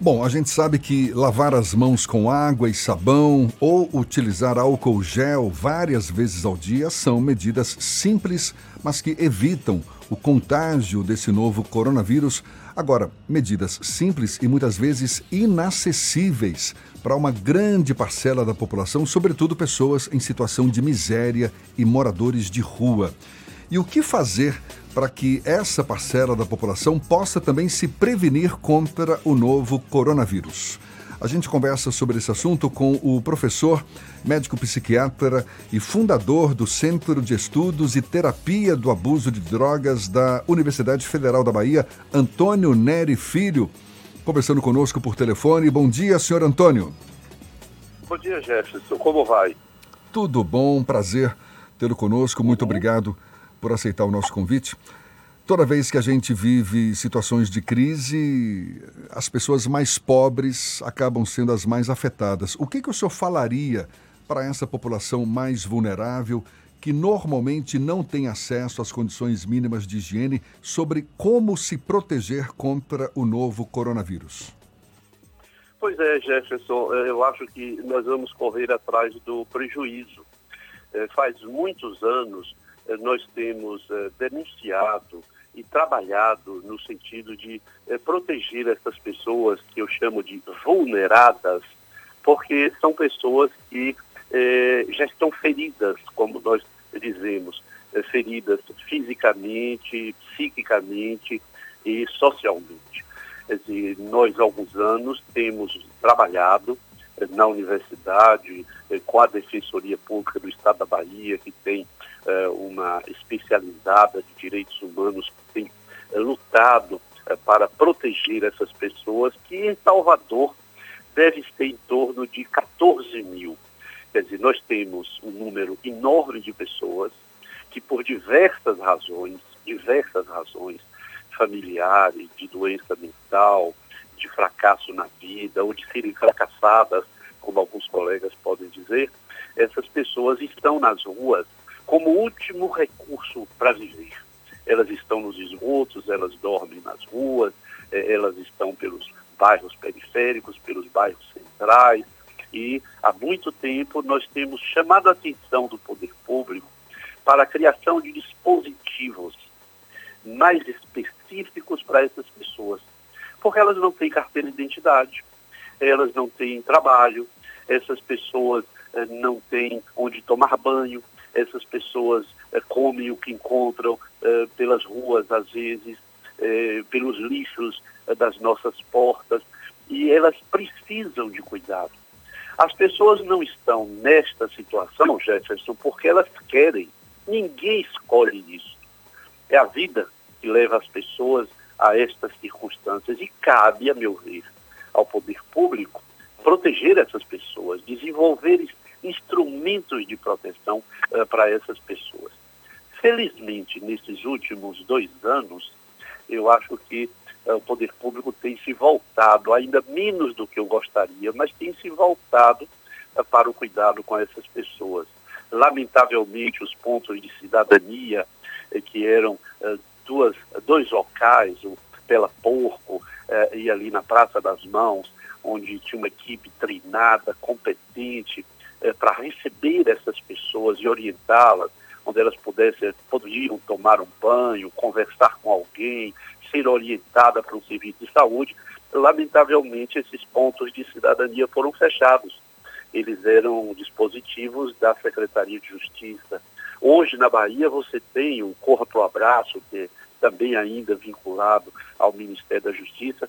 Bom, a gente sabe que lavar as mãos com água e sabão ou utilizar álcool gel várias vezes ao dia são medidas simples, mas que evitam o contágio desse novo coronavírus. Agora, medidas simples e muitas vezes inacessíveis para uma grande parcela da população, sobretudo pessoas em situação de miséria e moradores de rua. E o que fazer para que essa parcela da população possa também se prevenir contra o novo coronavírus? A gente conversa sobre esse assunto com o professor, médico psiquiatra e fundador do Centro de Estudos e Terapia do Abuso de Drogas da Universidade Federal da Bahia, Antônio Neri Filho, conversando conosco por telefone. Bom dia, senhor Antônio. Bom dia, Jefferson. Como vai? Tudo bom, prazer tê-lo conosco. Muito obrigado por aceitar o nosso convite. Toda vez que a gente vive situações de crise, as pessoas mais pobres acabam sendo as mais afetadas. O que, que o senhor falaria para essa população mais vulnerável que normalmente não tem acesso às condições mínimas de higiene sobre como se proteger contra o novo coronavírus? Pois é, Jefferson, eu acho que nós vamos correr atrás do prejuízo. É, faz muitos anos eh, nós temos eh, denunciado e trabalhado no sentido de eh, proteger essas pessoas que eu chamo de vulneradas, porque são pessoas que já estão feridas, como nós dizemos, feridas fisicamente, psiquicamente e socialmente. Nós, há alguns anos, temos trabalhado na universidade, com a Defensoria Pública do Estado da Bahia, que tem eh, uma especializada de direitos humanos que tem eh, lutado eh, para proteger essas pessoas, que em Salvador deve ser em torno de 14 mil. Quer dizer, nós temos um número enorme de pessoas que por diversas razões, diversas razões familiares, de doença mental, de fracasso na vida, ou de serem fracassadas, como alguns colegas podem dizer, essas pessoas estão nas ruas como último recurso para viver. Elas estão nos esgotos, elas dormem nas ruas, eh, elas estão pelos bairros periféricos, pelos bairros centrais, e há muito tempo nós temos chamado a atenção do poder público para a criação de dispositivos mais específicos para essas pessoas, porque elas não têm carteira de identidade, elas não têm trabalho, essas pessoas eh, não têm onde tomar banho, essas pessoas eh, comem o que encontram eh, pelas ruas, às vezes, eh, pelos lixos eh, das nossas portas, e elas precisam de cuidado. As pessoas não estão nesta situação, Jefferson, porque elas querem. Ninguém escolhe isso. É a vida que leva as pessoas a estas circunstâncias e cabe, a meu ver, ao poder público proteger essas pessoas, desenvolver instrumentos de proteção uh, para essas pessoas. Felizmente, nesses últimos dois anos, eu acho que uh, o poder público tem se voltado, ainda menos do que eu gostaria, mas tem se voltado uh, para o cuidado com essas pessoas. Lamentavelmente, os pontos de cidadania, que eram duas, dois locais, o Pela Porco e ali na Praça das Mãos, onde tinha uma equipe treinada, competente, é, para receber essas pessoas e orientá-las, onde elas pudessem, podiam tomar um banho, conversar com alguém, ser orientada para um serviço de saúde. Lamentavelmente, esses pontos de cidadania foram fechados. Eles eram dispositivos da Secretaria de Justiça. Hoje, na Bahia, você tem o Corra para o Abraço, que é também ainda vinculado ao Ministério da Justiça,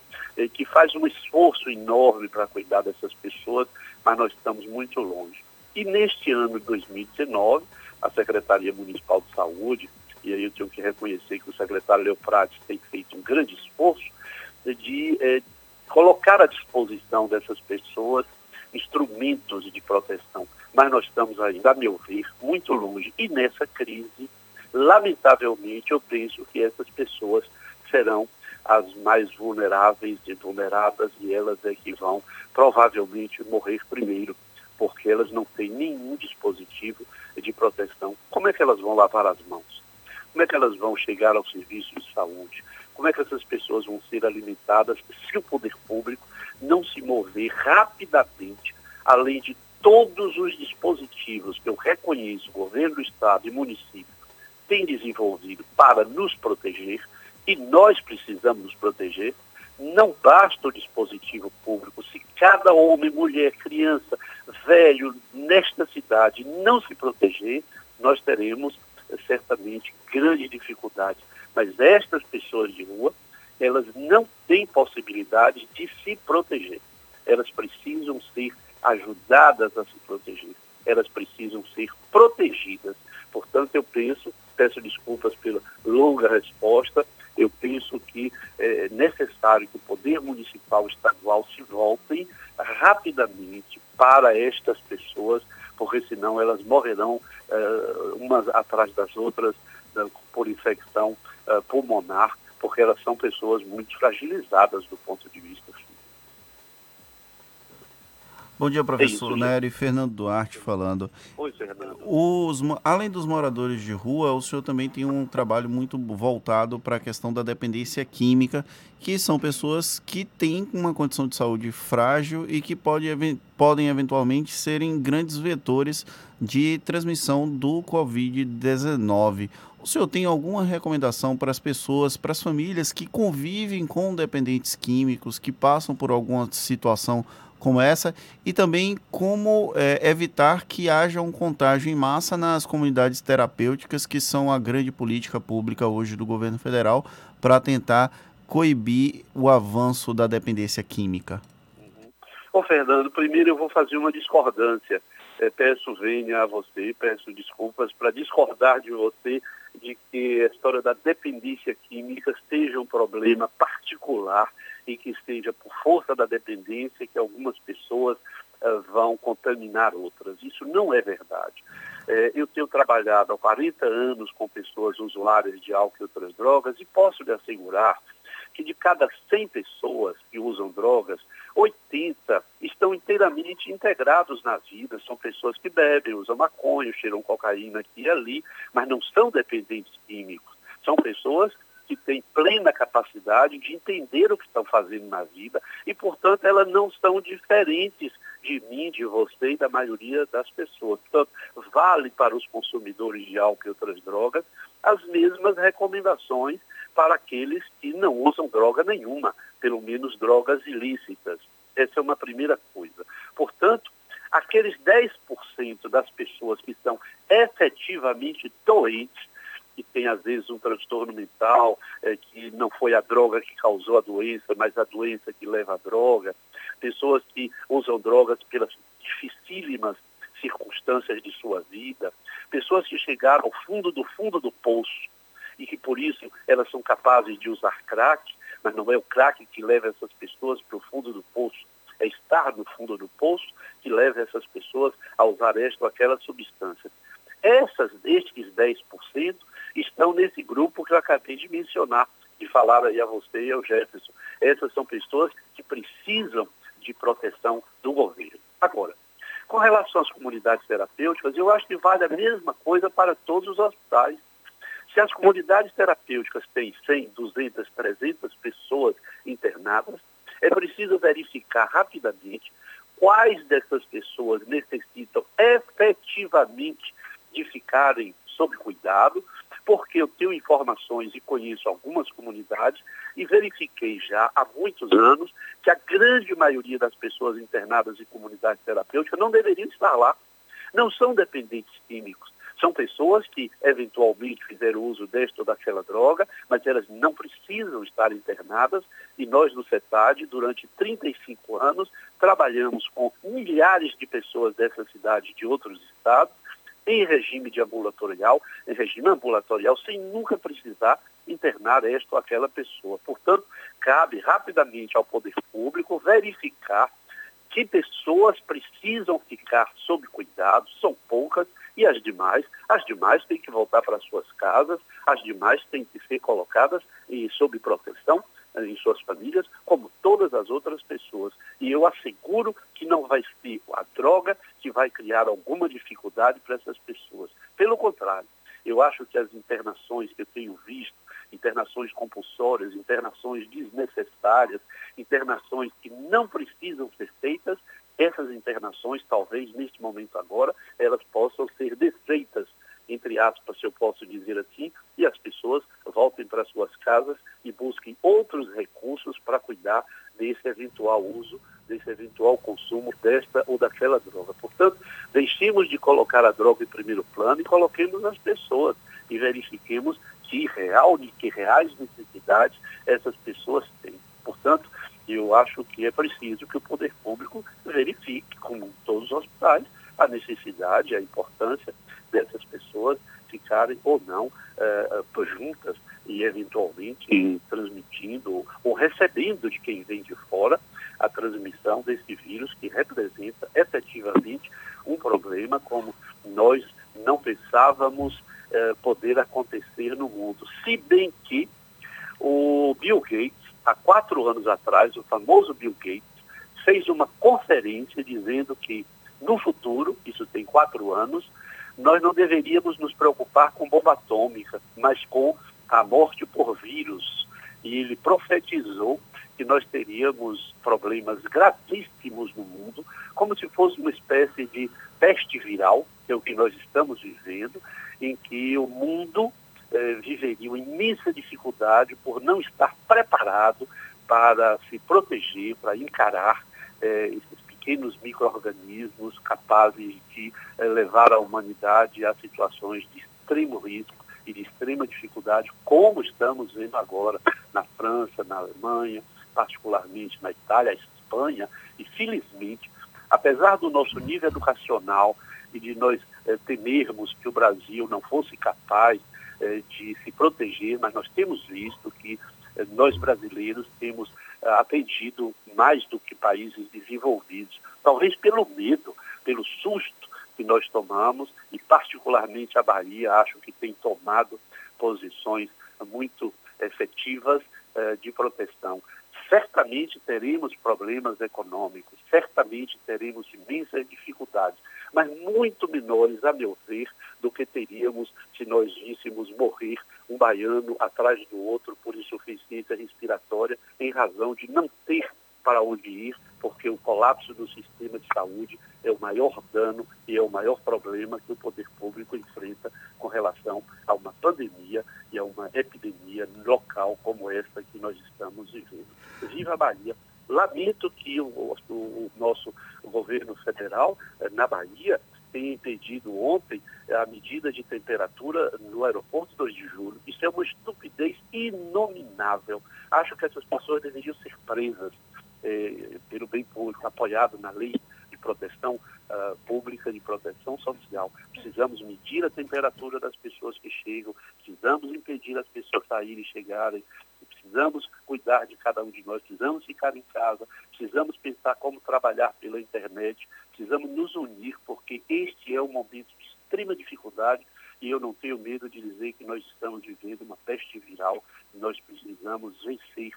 que faz um esforço enorme para cuidar dessas pessoas, mas nós estamos muito longe. E neste ano de 2019, a Secretaria Municipal de Saúde, e aí eu tenho que reconhecer que o secretário Leofrades tem feito um grande esforço de eh, colocar à disposição dessas pessoas instrumentos de proteção. Mas nós estamos ainda, a meu ver, muito longe. E nessa crise, lamentavelmente, eu penso que essas pessoas serão as mais vulneráveis e vulneradas e elas é que vão provavelmente morrer primeiro, porque elas não têm nenhum dispositivo de proteção. Como é que elas vão lavar as mãos? Como é que elas vão chegar ao serviço de saúde? Como é que essas pessoas vão ser alimentadas se o poder público desenvolver rapidamente, além de todos os dispositivos que eu reconheço, governo do Estado e município tem desenvolvido para nos proteger, e nós precisamos nos proteger, não basta o dispositivo público. Se cada homem, mulher, criança, velho nesta cidade não se proteger, nós teremos certamente grandes dificuldades. Mas estas pessoas de rua, elas não têm possibilidade de se proteger. Elas precisam ser ajudadas a se proteger. Elas precisam ser protegidas. Portanto, eu penso, peço desculpas pela longa resposta, eu penso que é necessário que o poder municipal estadual se voltem rapidamente para estas pessoas, porque senão elas morrerão uh, umas atrás das outras uh, por infecção uh, pulmonar, porque elas são pessoas muito fragilizadas do ponto de vista físico. Bom dia, professor é Nery. Fernando Duarte falando. Oi, Fernando. Os, além dos moradores de rua, o senhor também tem um trabalho muito voltado para a questão da dependência química, que são pessoas que têm uma condição de saúde frágil e que pode, podem eventualmente serem grandes vetores de transmissão do Covid-19. O senhor tem alguma recomendação para as pessoas, para as famílias que convivem com dependentes químicos, que passam por alguma situação como essa e também como é, evitar que haja um contágio em massa nas comunidades terapêuticas, que são a grande política pública hoje do governo federal para tentar coibir o avanço da dependência química. Ô Fernando, primeiro eu vou fazer uma discordância. É, peço venha a você, peço desculpas para discordar de você de que a história da dependência química seja um problema particular e que seja por força da dependência que algumas pessoas uh, vão contaminar outras. Isso não é verdade. É, eu tenho trabalhado há 40 anos com pessoas usuárias de álcool e outras drogas e posso lhe assegurar que de cada 100 pessoas que usam drogas, 80 estão inteiramente integrados na vida. São pessoas que bebem, usam maconha, cheiram cocaína aqui e ali, mas não são dependentes químicos. São pessoas que têm plena capacidade de entender o que estão fazendo na vida e, portanto, elas não são diferentes de mim, de você e da maioria das pessoas. Portanto, vale para os consumidores de álcool e outras drogas as mesmas recomendações para aqueles que não usam droga nenhuma, pelo menos drogas ilícitas. Essa é uma primeira coisa. Portanto, aqueles 10% das pessoas que estão efetivamente doentes que tem às vezes um transtorno mental, é, que não foi a droga que causou a doença, mas a doença que leva à droga, pessoas que usam drogas pelas dificílimas circunstâncias de sua vida, pessoas que chegaram ao fundo do fundo do poço e que por isso elas são capazes de usar crack, mas não é o crack que leva essas pessoas para o fundo do poço, é estar no fundo do poço que leva essas pessoas a usar esta ou aquela substância. Essas, estes 10%, estão nesse grupo que eu acabei de mencionar, de falar aí a você e ao Jefferson. Essas são pessoas que precisam de proteção do governo. Agora, com relação às comunidades terapêuticas, eu acho que vale a mesma coisa para todos os hospitais. Se as comunidades terapêuticas têm 100, 200, 300 pessoas internadas, é preciso verificar rapidamente quais dessas pessoas necessitam efetivamente de ficarem sob cuidado, porque eu tenho informações e conheço algumas comunidades e verifiquei já há muitos anos que a grande maioria das pessoas internadas em comunidades terapêuticas não deveriam estar lá. Não são dependentes químicos. São pessoas que eventualmente fizeram uso desta ou daquela droga, mas elas não precisam estar internadas e nós no CETAD, durante 35 anos, trabalhamos com milhares de pessoas dessa cidade e de outros estados em regime de ambulatorial, em regime ambulatorial, sem nunca precisar internar esta ou aquela pessoa. Portanto, cabe rapidamente ao poder público verificar que pessoas precisam ficar sob cuidado, são poucas, e as demais, as demais têm que voltar para suas casas, as demais têm que ser colocadas em, sob proteção em suas famílias, como todas as outras pessoas. E eu asseguro que não vai ser a droga que vai criar alguma dificuldade para essas pessoas. Pelo contrário, eu acho que as internações que eu tenho visto, internações compulsórias, internações desnecessárias, internações que não precisam ser feitas, essas internações, talvez neste momento agora, elas possam ser desfeitas, entre aspas, se eu posso dizer assim, e as pessoas voltem para suas casas e busquem outros recursos para cuidar desse eventual uso, desse eventual consumo desta ou daquela droga. Deixemos de colocar a droga em primeiro plano e coloquemos as pessoas e verifiquemos que, real, que reais necessidades essas pessoas têm. Portanto, eu acho que é preciso que o poder público verifique, como todos os hospitais, a necessidade, a importância dessas pessoas ficarem ou não eh, juntas e eventualmente transmitindo ou recebendo de quem vem de fora a transmissão desse vírus que representa efetivamente problema como nós não pensávamos eh, poder acontecer no mundo. Se bem que o Bill Gates, há quatro anos atrás, o famoso Bill Gates, fez uma conferência dizendo que no futuro, isso tem quatro anos, nós não deveríamos nos preocupar com bomba atômica, mas com a morte por vírus. E ele profetizou que nós teríamos problemas gravíssimos no mundo, como se fosse uma espécie de peste viral, que é o que nós estamos vivendo, em que o mundo eh, viveria uma imensa dificuldade por não estar preparado para se proteger, para encarar eh, esses pequenos micro-organismos capazes de eh, levar a humanidade a situações de extremo risco e de extrema dificuldade, como estamos vendo agora na França, na Alemanha, particularmente na Itália, Espanha, e felizmente, apesar do nosso nível educacional e de nós eh, temermos que o Brasil não fosse capaz eh, de se proteger, mas nós temos visto que eh, nós brasileiros temos aprendido mais do que países desenvolvidos, talvez pelo medo, pelo susto que nós tomamos, e particularmente a Bahia, acho que tem tomado posições muito efetivas de proteção. Certamente teremos problemas econômicos, certamente teremos imensas dificuldades, mas muito menores, a meu ver, do que teríamos se nós víssemos morrer um baiano atrás do outro por insuficiência respiratória em razão de não ter para onde ir, porque o colapso do sistema de saúde é o maior dano e é o maior problema que o poder público enfrenta com relação a uma pandemia e a uma epidemia local como esta que nós estamos vivendo. Viva a Bahia! Lamento que o, o, o nosso governo federal, tenha impedido ontem a medida de temperatura no aeroporto 2 de julho. Isso é uma estupidez inominável. Acho que essas pessoas deveriam ser presas eh, pelo bem público, apoiado na lei de proteção uh, pública, de proteção social. Precisamos medir a temperatura das pessoas que chegam, precisamos impedir as pessoas saírem e chegarem, precisamos cuidar de cada um de nós, precisamos ficar em casa, precisamos pensar como trabalhar pela internet, precisamos nos unir, porque este é um momento de extrema dificuldade e eu não tenho medo de dizer que nós estamos vivendo uma peste viral. E nós precisamos vencer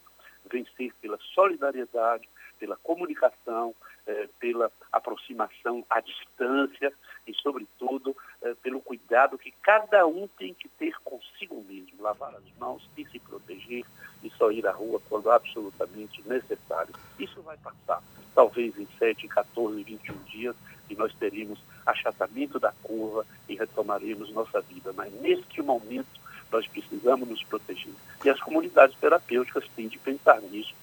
vencer pela solidariedade, pela comunicação, eh, pela aproximação à distância e, sobretudo, eh, pelo cuidado que cada um tem que ter consigo mesmo, lavar as mãos e se proteger e só ir à rua quando absolutamente necessário. Isso vai passar, talvez em 7, 14, 21 dias, e nós teremos achatamento da curva e retomaremos nossa vida. Mas neste momento, nós precisamos nos proteger. E as comunidades terapêuticas têm de pensar nisso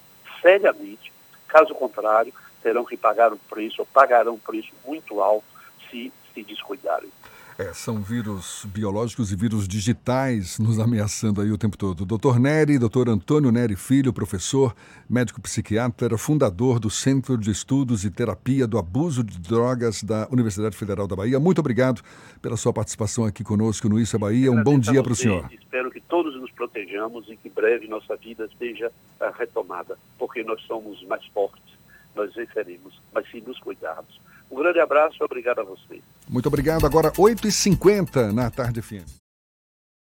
seriamente. Caso contrário, terão que pagar um preço, ou pagarão um preço muito alto se se descuidarem. É, são vírus biológicos e vírus digitais nos ameaçando aí o tempo todo. Doutor Neri, doutor Antônio Neri Filho, professor, médico psiquiatra, fundador do Centro de Estudos e Terapia do Abuso de Drogas da Universidade Federal da Bahia. Muito obrigado pela sua participação aqui conosco no Isso é Bahia. Um bom dia para o senhor. Espero que todos nos protejamos e que breve nossa vida seja uh, retomada, porque nós somos mais fortes, nós venceremos, mas se nos cuidarmos. Um grande abraço e obrigado a vocês. Muito obrigado. Agora, 8h50 na tarde FM.